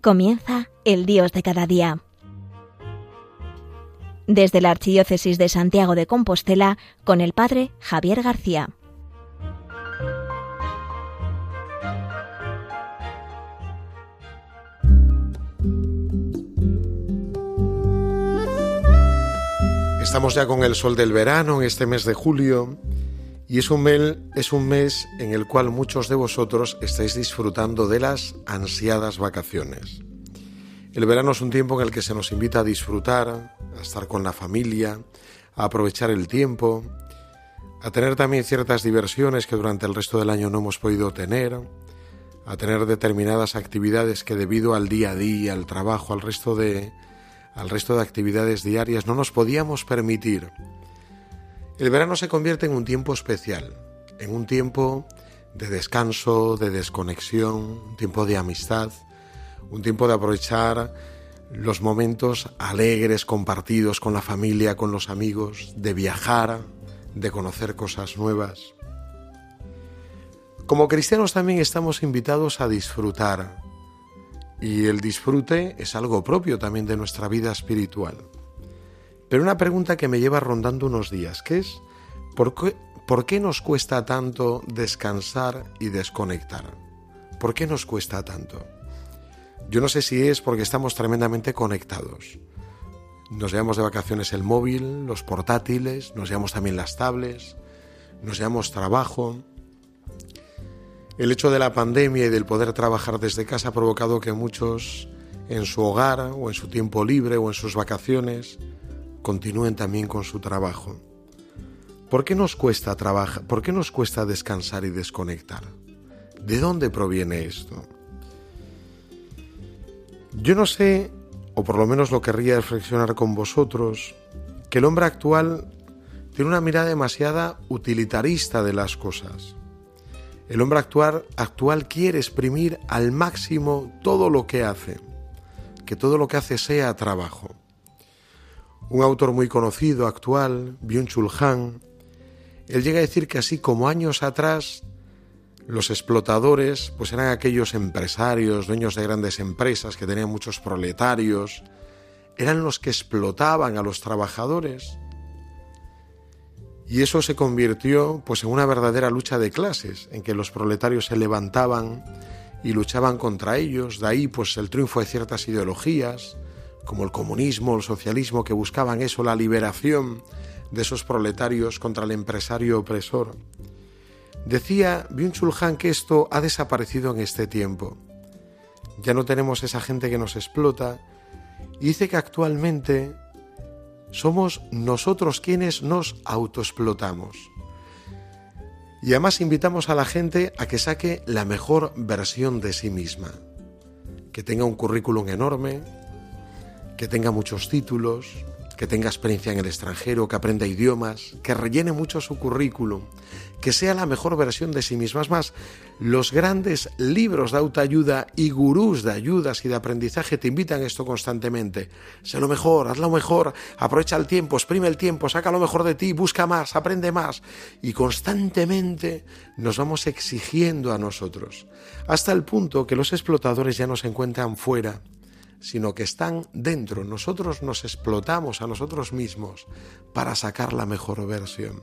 Comienza el Dios de cada día. Desde la Archidiócesis de Santiago de Compostela, con el Padre Javier García. Estamos ya con el sol del verano en este mes de julio y es un, mes, es un mes en el cual muchos de vosotros estáis disfrutando de las ansiadas vacaciones. El verano es un tiempo en el que se nos invita a disfrutar, a estar con la familia, a aprovechar el tiempo, a tener también ciertas diversiones que durante el resto del año no hemos podido tener, a tener determinadas actividades que debido al día a día, al trabajo, al resto de, al resto de actividades diarias no nos podíamos permitir. El verano se convierte en un tiempo especial, en un tiempo de descanso, de desconexión, un tiempo de amistad, un tiempo de aprovechar los momentos alegres compartidos con la familia, con los amigos, de viajar, de conocer cosas nuevas. Como cristianos también estamos invitados a disfrutar, y el disfrute es algo propio también de nuestra vida espiritual. Pero una pregunta que me lleva rondando unos días, que es, ¿por qué, ¿por qué nos cuesta tanto descansar y desconectar? ¿Por qué nos cuesta tanto? Yo no sé si es porque estamos tremendamente conectados. Nos llevamos de vacaciones el móvil, los portátiles, nos llevamos también las tablets, nos llevamos trabajo. El hecho de la pandemia y del poder trabajar desde casa ha provocado que muchos en su hogar o en su tiempo libre o en sus vacaciones continúen también con su trabajo. ¿Por qué nos cuesta trabajar? ¿Por qué nos cuesta descansar y desconectar? ¿De dónde proviene esto? Yo no sé, o por lo menos lo querría reflexionar con vosotros, que el hombre actual tiene una mirada demasiada utilitarista de las cosas. El hombre actual, actual quiere exprimir al máximo todo lo que hace, que todo lo que hace sea trabajo. Un autor muy conocido, actual, Byung-Chul Han, él llega a decir que así como años atrás los explotadores pues eran aquellos empresarios, dueños de grandes empresas que tenían muchos proletarios, eran los que explotaban a los trabajadores. Y eso se convirtió pues en una verdadera lucha de clases, en que los proletarios se levantaban y luchaban contra ellos, de ahí pues el triunfo de ciertas ideologías, como el comunismo, el socialismo, que buscaban eso, la liberación de esos proletarios contra el empresario opresor. Decía Byung-Chul Han que esto ha desaparecido en este tiempo. Ya no tenemos esa gente que nos explota y dice que actualmente somos nosotros quienes nos autoexplotamos. Y además invitamos a la gente a que saque la mejor versión de sí misma, que tenga un currículum enorme, que tenga muchos títulos, que tenga experiencia en el extranjero, que aprenda idiomas, que rellene mucho su currículum, que sea la mejor versión de sí misma. Es más, los grandes libros de autoayuda y gurús de ayudas y de aprendizaje te invitan a esto constantemente. Sé lo mejor, haz lo mejor, aprovecha el tiempo, exprime el tiempo, saca lo mejor de ti, busca más, aprende más. Y constantemente nos vamos exigiendo a nosotros, hasta el punto que los explotadores ya no se encuentran fuera sino que están dentro. Nosotros nos explotamos a nosotros mismos para sacar la mejor versión.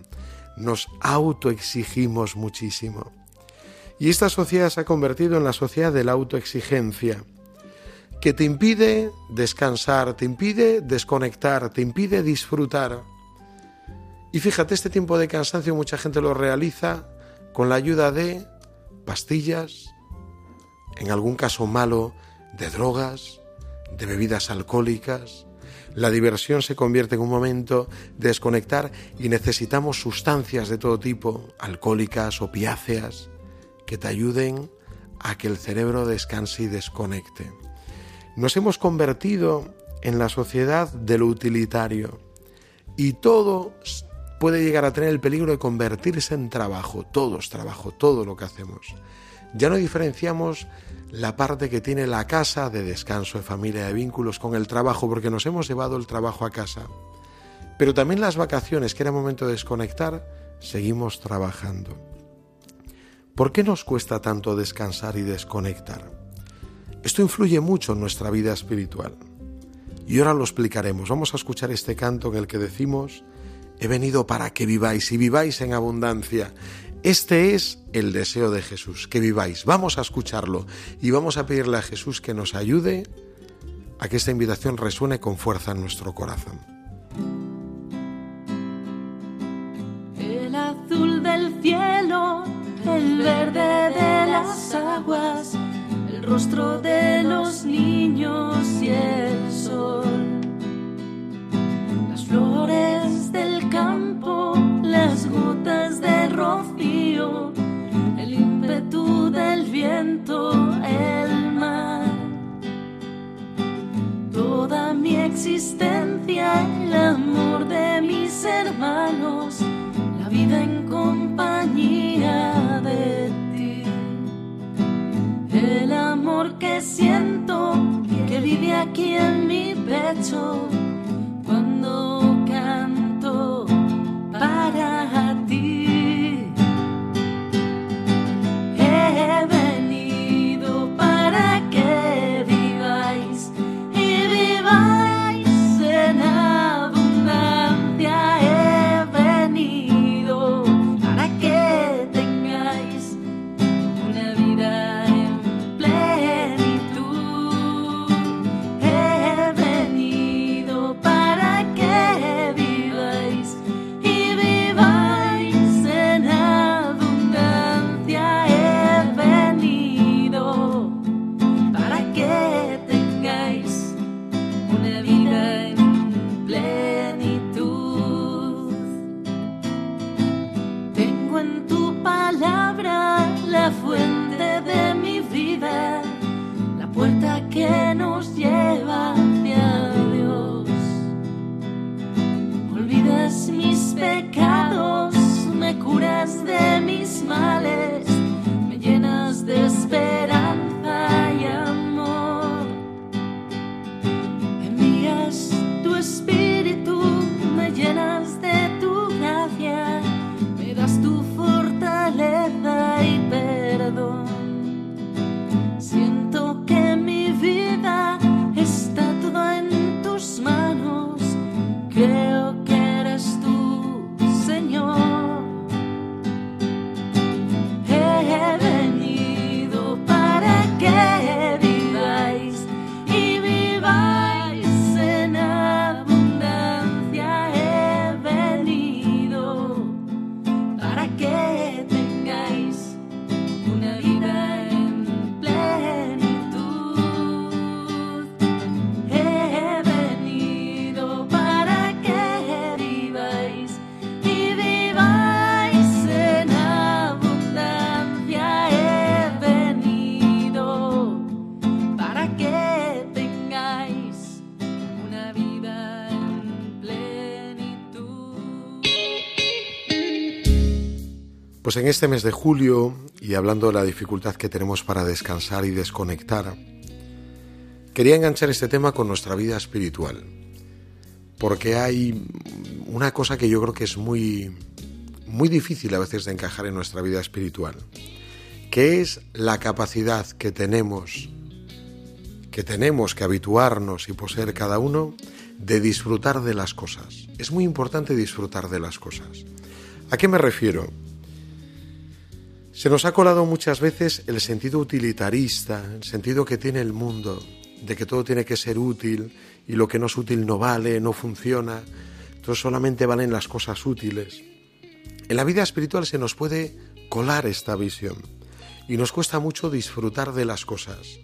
Nos autoexigimos muchísimo. Y esta sociedad se ha convertido en la sociedad de la autoexigencia, que te impide descansar, te impide desconectar, te impide disfrutar. Y fíjate, este tiempo de cansancio mucha gente lo realiza con la ayuda de pastillas, en algún caso malo, de drogas, de bebidas alcohólicas. La diversión se convierte en un momento de desconectar y necesitamos sustancias de todo tipo, alcohólicas, opiáceas, que te ayuden a que el cerebro descanse y desconecte. Nos hemos convertido en la sociedad de lo utilitario y todo puede llegar a tener el peligro de convertirse en trabajo, todo es trabajo, todo lo que hacemos. Ya no diferenciamos la parte que tiene la casa de descanso, de familia, de vínculos con el trabajo, porque nos hemos llevado el trabajo a casa. Pero también las vacaciones, que era momento de desconectar, seguimos trabajando. ¿Por qué nos cuesta tanto descansar y desconectar? Esto influye mucho en nuestra vida espiritual. Y ahora lo explicaremos. Vamos a escuchar este canto en el que decimos, he venido para que viváis y viváis en abundancia. Este es el deseo de Jesús, que viváis. Vamos a escucharlo y vamos a pedirle a Jesús que nos ayude a que esta invitación resuene con fuerza en nuestro corazón. El azul del cielo, el verde de las aguas, el rostro de los niños y el sol, las flores del campo, las gotas de rocío, del viento, el mar toda mi existencia, el amor de mis hermanos, la vida en compañía de ti. El amor que siento, que vive aquí en mi pecho, Pues en este mes de julio, y hablando de la dificultad que tenemos para descansar y desconectar, quería enganchar este tema con nuestra vida espiritual. Porque hay una cosa que yo creo que es muy, muy difícil a veces de encajar en nuestra vida espiritual, que es la capacidad que tenemos, que tenemos que habituarnos y poseer cada uno de disfrutar de las cosas. Es muy importante disfrutar de las cosas. ¿A qué me refiero? Se nos ha colado muchas veces el sentido utilitarista, el sentido que tiene el mundo, de que todo tiene que ser útil y lo que no es útil no vale, no funciona, entonces solamente valen las cosas útiles. En la vida espiritual se nos puede colar esta visión y nos cuesta mucho disfrutar de las cosas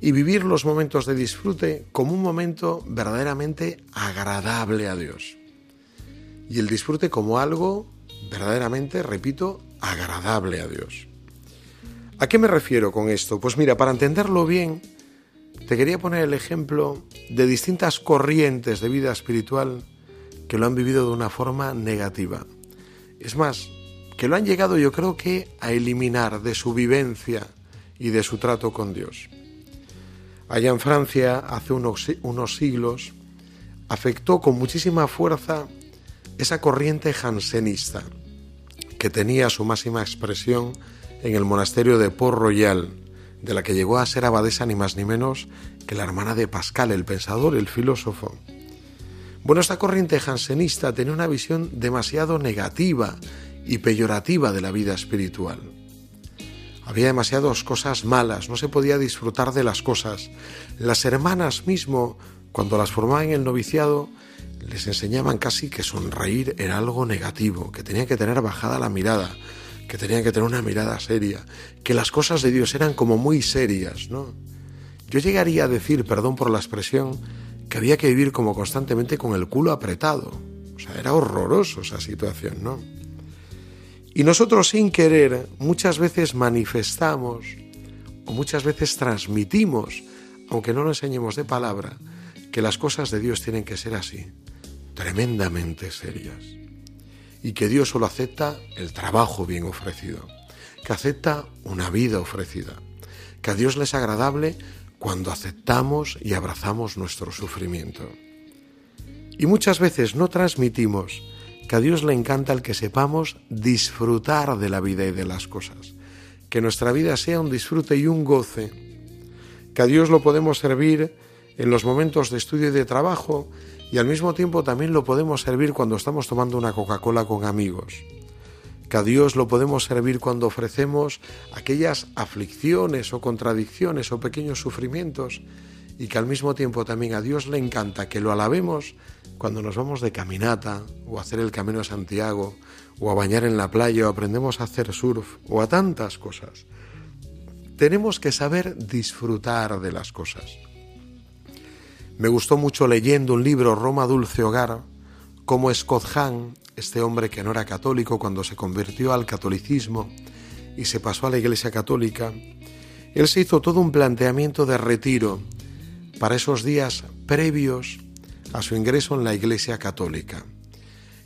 y vivir los momentos de disfrute como un momento verdaderamente agradable a Dios. Y el disfrute como algo verdaderamente, repito, agradable a Dios. ¿A qué me refiero con esto? Pues mira, para entenderlo bien, te quería poner el ejemplo de distintas corrientes de vida espiritual que lo han vivido de una forma negativa. Es más, que lo han llegado yo creo que a eliminar de su vivencia y de su trato con Dios. Allá en Francia, hace unos, unos siglos, afectó con muchísima fuerza esa corriente jansenista, que tenía su máxima expresión en el monasterio de Port Royal, de la que llegó a ser abadesa ni más ni menos que la hermana de Pascal, el pensador, el filósofo. Bueno, esta corriente jansenista tenía una visión demasiado negativa y peyorativa de la vida espiritual. Había demasiadas cosas malas, no se podía disfrutar de las cosas. Las hermanas mismo, cuando las formaban en el noviciado, les enseñaban casi que sonreír era algo negativo, que tenían que tener bajada la mirada, que tenían que tener una mirada seria, que las cosas de Dios eran como muy serias, ¿no? Yo llegaría a decir, perdón por la expresión, que había que vivir como constantemente con el culo apretado. O sea, era horroroso esa situación, ¿no? Y nosotros sin querer muchas veces manifestamos o muchas veces transmitimos, aunque no lo enseñemos de palabra, que las cosas de Dios tienen que ser así, tremendamente serias. Y que Dios solo acepta el trabajo bien ofrecido, que acepta una vida ofrecida, que a Dios le es agradable cuando aceptamos y abrazamos nuestro sufrimiento. Y muchas veces no transmitimos que a Dios le encanta el que sepamos disfrutar de la vida y de las cosas, que nuestra vida sea un disfrute y un goce, que a Dios lo podemos servir en los momentos de estudio y de trabajo y al mismo tiempo también lo podemos servir cuando estamos tomando una Coca-Cola con amigos. Que a Dios lo podemos servir cuando ofrecemos aquellas aflicciones o contradicciones o pequeños sufrimientos y que al mismo tiempo también a Dios le encanta que lo alabemos cuando nos vamos de caminata o a hacer el camino de Santiago o a bañar en la playa o aprendemos a hacer surf o a tantas cosas. Tenemos que saber disfrutar de las cosas. Me gustó mucho leyendo un libro, Roma Dulce Hogar, como Scott Hahn, este hombre que no era católico cuando se convirtió al catolicismo y se pasó a la Iglesia Católica, él se hizo todo un planteamiento de retiro para esos días previos a su ingreso en la Iglesia Católica.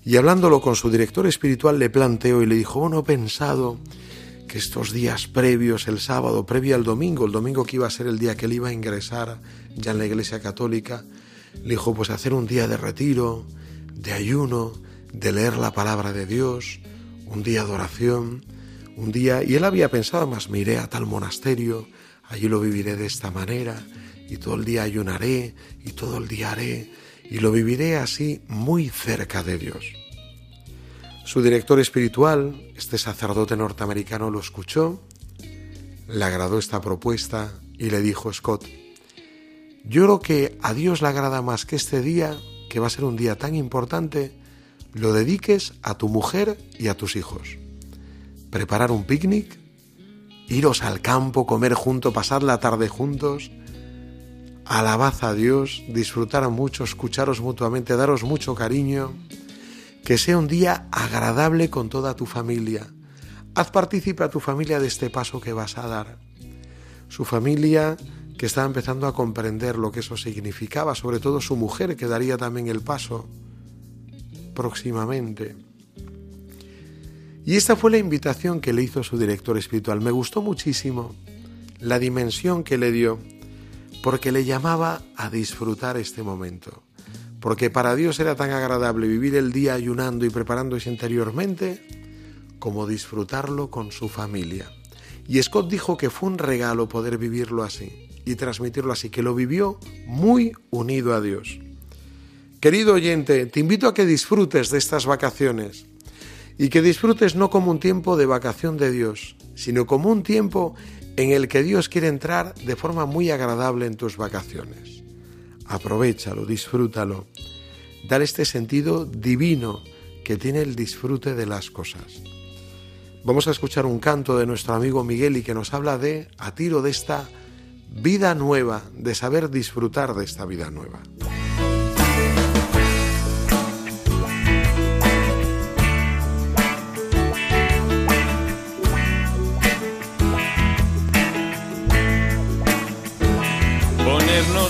Y hablándolo con su director espiritual le planteó y le dijo, bueno, he pensado que estos días previos, el sábado, previo al domingo, el domingo que iba a ser el día que él iba a ingresar ya en la Iglesia Católica, le dijo, pues hacer un día de retiro, de ayuno, de leer la palabra de Dios, un día de oración, un día, y él había pensado más, me iré a tal monasterio, allí lo viviré de esta manera, y todo el día ayunaré, y todo el día haré, y lo viviré así muy cerca de Dios. Su director espiritual, este sacerdote norteamericano, lo escuchó, le agradó esta propuesta y le dijo, Scott, yo creo que a Dios le agrada más que este día, que va a ser un día tan importante, lo dediques a tu mujer y a tus hijos. Preparar un picnic, iros al campo, comer juntos, pasar la tarde juntos, alabad a Dios, disfrutar mucho, escucharos mutuamente, daros mucho cariño que sea un día agradable con toda tu familia. Haz partícipe a tu familia de este paso que vas a dar. Su familia que estaba empezando a comprender lo que eso significaba, sobre todo su mujer que daría también el paso próximamente. Y esta fue la invitación que le hizo su director espiritual. Me gustó muchísimo la dimensión que le dio, porque le llamaba a disfrutar este momento porque para Dios era tan agradable vivir el día ayunando y preparándose interiormente como disfrutarlo con su familia. Y Scott dijo que fue un regalo poder vivirlo así y transmitirlo así, que lo vivió muy unido a Dios. Querido oyente, te invito a que disfrutes de estas vacaciones y que disfrutes no como un tiempo de vacación de Dios, sino como un tiempo en el que Dios quiere entrar de forma muy agradable en tus vacaciones aprovechalo, disfrútalo. Dar este sentido divino que tiene el disfrute de las cosas. Vamos a escuchar un canto de nuestro amigo Miguel y que nos habla de, a tiro de esta vida nueva, de saber disfrutar de esta vida nueva.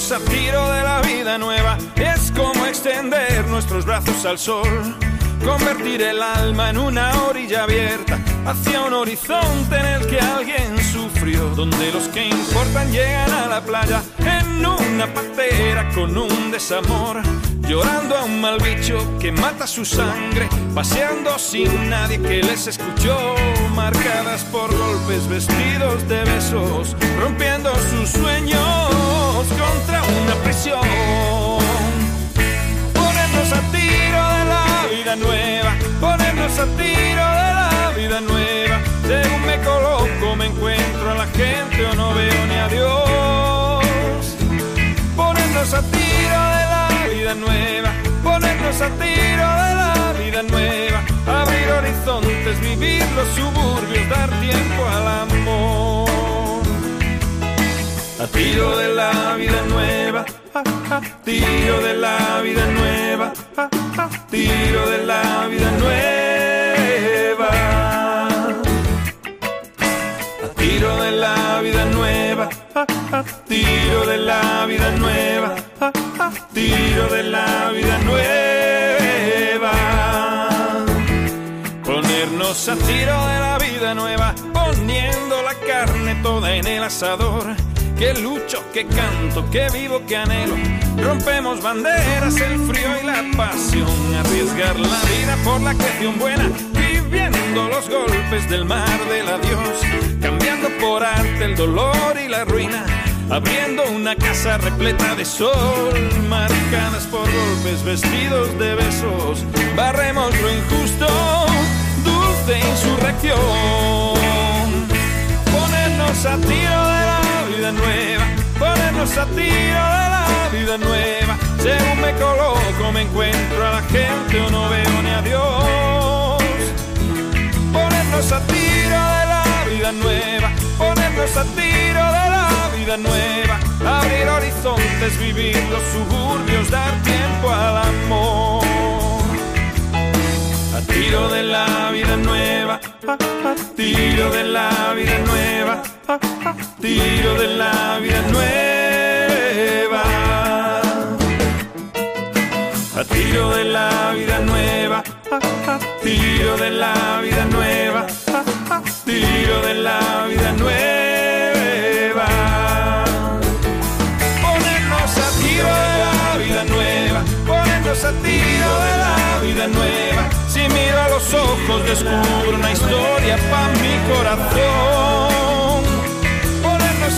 A tiro de la vida nueva. Es como extender nuestros brazos al sol, convertir el alma en una orilla abierta hacia un horizonte en el que alguien sufrió, donde los que importan llegan a la playa en una patera con un desamor llorando a un mal bicho que mata su sangre, paseando sin nadie que les escuchó, marcadas por golpes, vestidos de besos, rompiendo sus sueños contra una prisión. Ponernos a tiro de la vida nueva, ponernos a tiro de la vida nueva. Según me coloco, me encuentro a la gente o no veo ni a Dios. Ponernos a tiro de la vida nueva, ponernos a tiro de la vida nueva, abrir horizontes, vivir los suburbios, dar tiempo al amor. Tiro de la vida nueva, tiro de la vida nueva, a tiro de la vida nueva. Tiro de la vida nueva, tiro de la vida nueva, tiro de la vida nueva. Ponernos a tiro de la vida nueva, poniendo la carne toda en el asador. Que lucho, que canto, que vivo, que anhelo. Rompemos banderas, el frío y la pasión. Arriesgar la vida por la creación buena, viviendo los golpes del mar del adiós. Cambiando por arte el dolor y la ruina. Abriendo una casa repleta de sol, marcadas por golpes, vestidos de besos. Barremos lo injusto, dulce insurrección. Ponernos a tiro de nueva, ponernos a tiro de la vida nueva. Según me coloco, me encuentro a la gente o no veo ni a Dios. Ponernos a tiro de la vida nueva, ponernos a tiro de la vida nueva. Abrir horizontes, vivir los suburbios, dar tiempo al amor. A tiro de la vida nueva, a, a tiro de la vida nueva, tiro de la vida nueva. A tiro de la vida nueva, tiro de la vida nueva, tiro de la vida nueva. Ponernos a tiro de la vida nueva, ponernos a tiro de la vida nueva. Si miro a los ojos descubro una historia para mi corazón.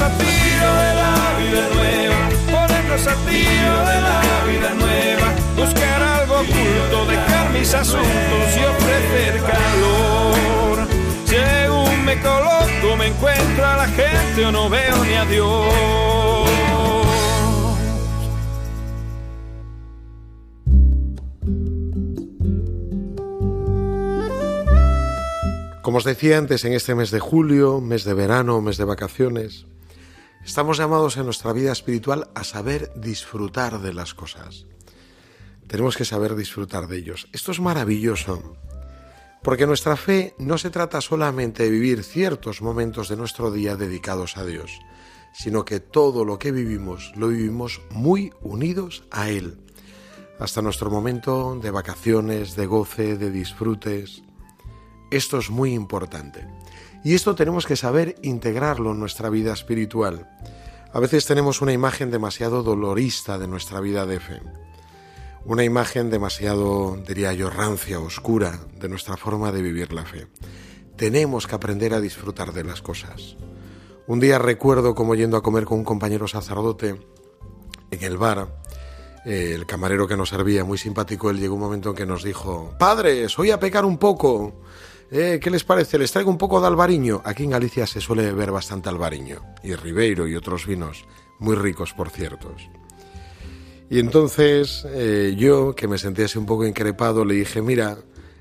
Ponernos a tiro de la vida nueva, ponernos a tiro de la vida nueva. Buscar algo oculto, dejar mis asuntos y ofrecer calor. Según me coloco, me encuentro a la gente o no veo ni a Dios. Como os decía antes, en este mes de julio, mes de verano, mes de vacaciones, estamos llamados en nuestra vida espiritual a saber disfrutar de las cosas. Tenemos que saber disfrutar de ellos. Esto es maravilloso, porque nuestra fe no se trata solamente de vivir ciertos momentos de nuestro día dedicados a Dios, sino que todo lo que vivimos lo vivimos muy unidos a Él, hasta nuestro momento de vacaciones, de goce, de disfrutes. Esto es muy importante. Y esto tenemos que saber integrarlo en nuestra vida espiritual. A veces tenemos una imagen demasiado dolorista de nuestra vida de fe. Una imagen demasiado, diría yo, rancia, oscura de nuestra forma de vivir la fe. Tenemos que aprender a disfrutar de las cosas. Un día recuerdo como yendo a comer con un compañero sacerdote en el bar, eh, el camarero que nos servía, muy simpático, él llegó un momento en que nos dijo, Padres, voy a pecar un poco. Eh, ¿Qué les parece? ¿Les traigo un poco de albariño? Aquí en Galicia se suele beber bastante albariño. Y ribeiro y otros vinos, muy ricos por ciertos. Y entonces eh, yo, que me sentía así un poco increpado, le dije, mira,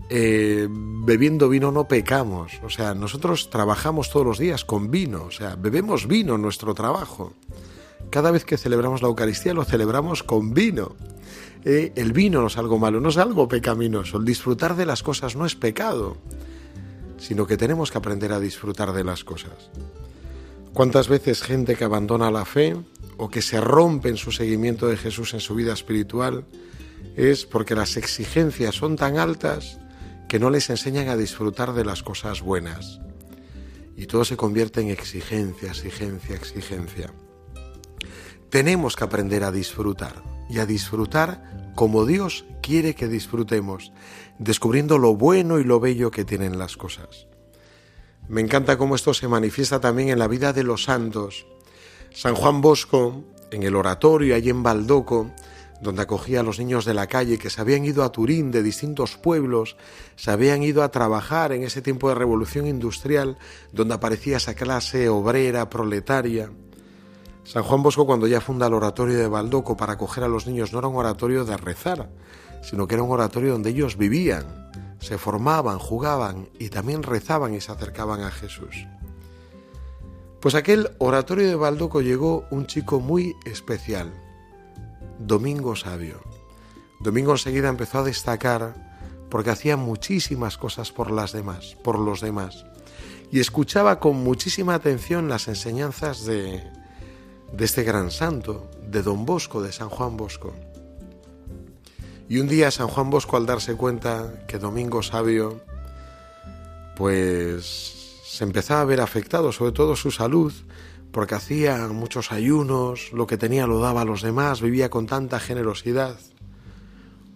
eh, bebiendo vino no pecamos. O sea, nosotros trabajamos todos los días con vino. O sea, bebemos vino en nuestro trabajo. Cada vez que celebramos la Eucaristía lo celebramos con vino. El vino no es algo malo, no es algo pecaminoso. El disfrutar de las cosas no es pecado, sino que tenemos que aprender a disfrutar de las cosas. ¿Cuántas veces gente que abandona la fe o que se rompe en su seguimiento de Jesús en su vida espiritual es porque las exigencias son tan altas que no les enseñan a disfrutar de las cosas buenas? Y todo se convierte en exigencia, exigencia, exigencia. Tenemos que aprender a disfrutar. Y a disfrutar como Dios quiere que disfrutemos, descubriendo lo bueno y lo bello que tienen las cosas. Me encanta cómo esto se manifiesta también en la vida de los santos. San Juan Bosco, en el oratorio allí en Baldoco, donde acogía a los niños de la calle que se habían ido a Turín de distintos pueblos, se habían ido a trabajar en ese tiempo de revolución industrial, donde aparecía esa clase obrera, proletaria. San Juan Bosco cuando ya funda el oratorio de Baldoco para acoger a los niños no era un oratorio de rezar, sino que era un oratorio donde ellos vivían, se formaban, jugaban y también rezaban y se acercaban a Jesús. Pues aquel oratorio de Baldoco llegó un chico muy especial, Domingo Sabio. Domingo enseguida empezó a destacar porque hacía muchísimas cosas por las demás, por los demás, y escuchaba con muchísima atención las enseñanzas de, de este gran santo, de Don Bosco, de San Juan Bosco. Y un día San Juan Bosco, al darse cuenta que Domingo Sabio, pues se empezaba a ver afectado, sobre todo su salud, porque hacía muchos ayunos, lo que tenía lo daba a los demás, vivía con tanta generosidad.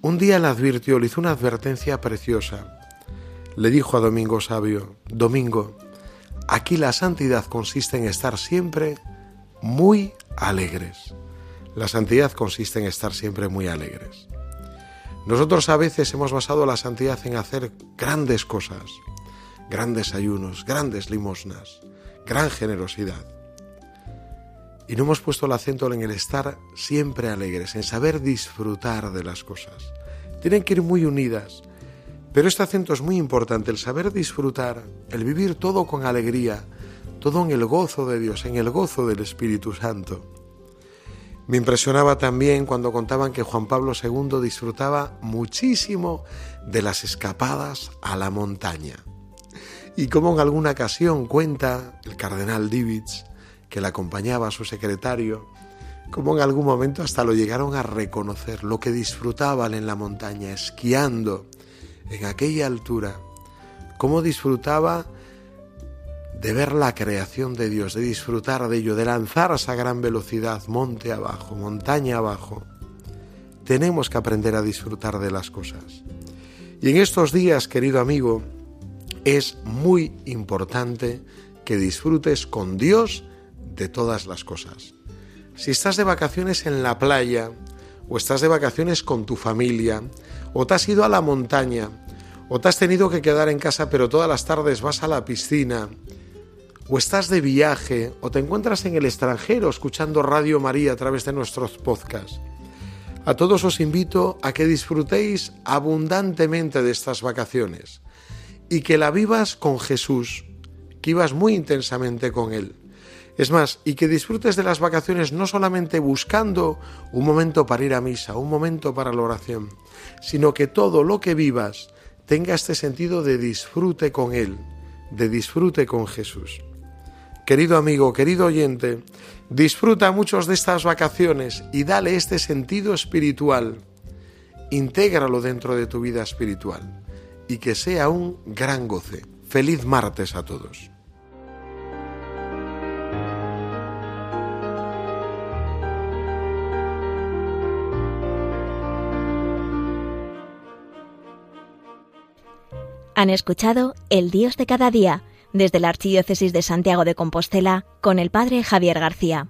Un día le advirtió, le hizo una advertencia preciosa. Le dijo a Domingo Sabio, Domingo, aquí la santidad consiste en estar siempre muy alegres. La santidad consiste en estar siempre muy alegres. Nosotros a veces hemos basado la santidad en hacer grandes cosas, grandes ayunos, grandes limosnas, gran generosidad. Y no hemos puesto el acento en el estar siempre alegres, en saber disfrutar de las cosas. Tienen que ir muy unidas. Pero este acento es muy importante, el saber disfrutar, el vivir todo con alegría, todo en el gozo de Dios, en el gozo del Espíritu Santo. Me impresionaba también cuando contaban que Juan Pablo II disfrutaba muchísimo de las escapadas a la montaña. Y como en alguna ocasión cuenta el cardenal Divitz, que le acompañaba a su secretario, como en algún momento hasta lo llegaron a reconocer, lo que disfrutaban en la montaña, esquiando en aquella altura, cómo disfrutaba de ver la creación de Dios, de disfrutar de ello, de lanzar a esa gran velocidad, monte abajo, montaña abajo. Tenemos que aprender a disfrutar de las cosas. Y en estos días, querido amigo, es muy importante que disfrutes con Dios de todas las cosas. Si estás de vacaciones en la playa, o estás de vacaciones con tu familia, o te has ido a la montaña, o te has tenido que quedar en casa pero todas las tardes vas a la piscina, o estás de viaje, o te encuentras en el extranjero escuchando Radio María a través de nuestros podcasts. A todos os invito a que disfrutéis abundantemente de estas vacaciones y que la vivas con Jesús, que vivas muy intensamente con Él. Es más, y que disfrutes de las vacaciones no solamente buscando un momento para ir a misa, un momento para la oración, sino que todo lo que vivas tenga este sentido de disfrute con Él, de disfrute con Jesús. Querido amigo, querido oyente, disfruta muchos de estas vacaciones y dale este sentido espiritual. Intégralo dentro de tu vida espiritual y que sea un gran goce. Feliz martes a todos. Han escuchado El Dios de cada día desde la Archidiócesis de Santiago de Compostela con el Padre Javier García.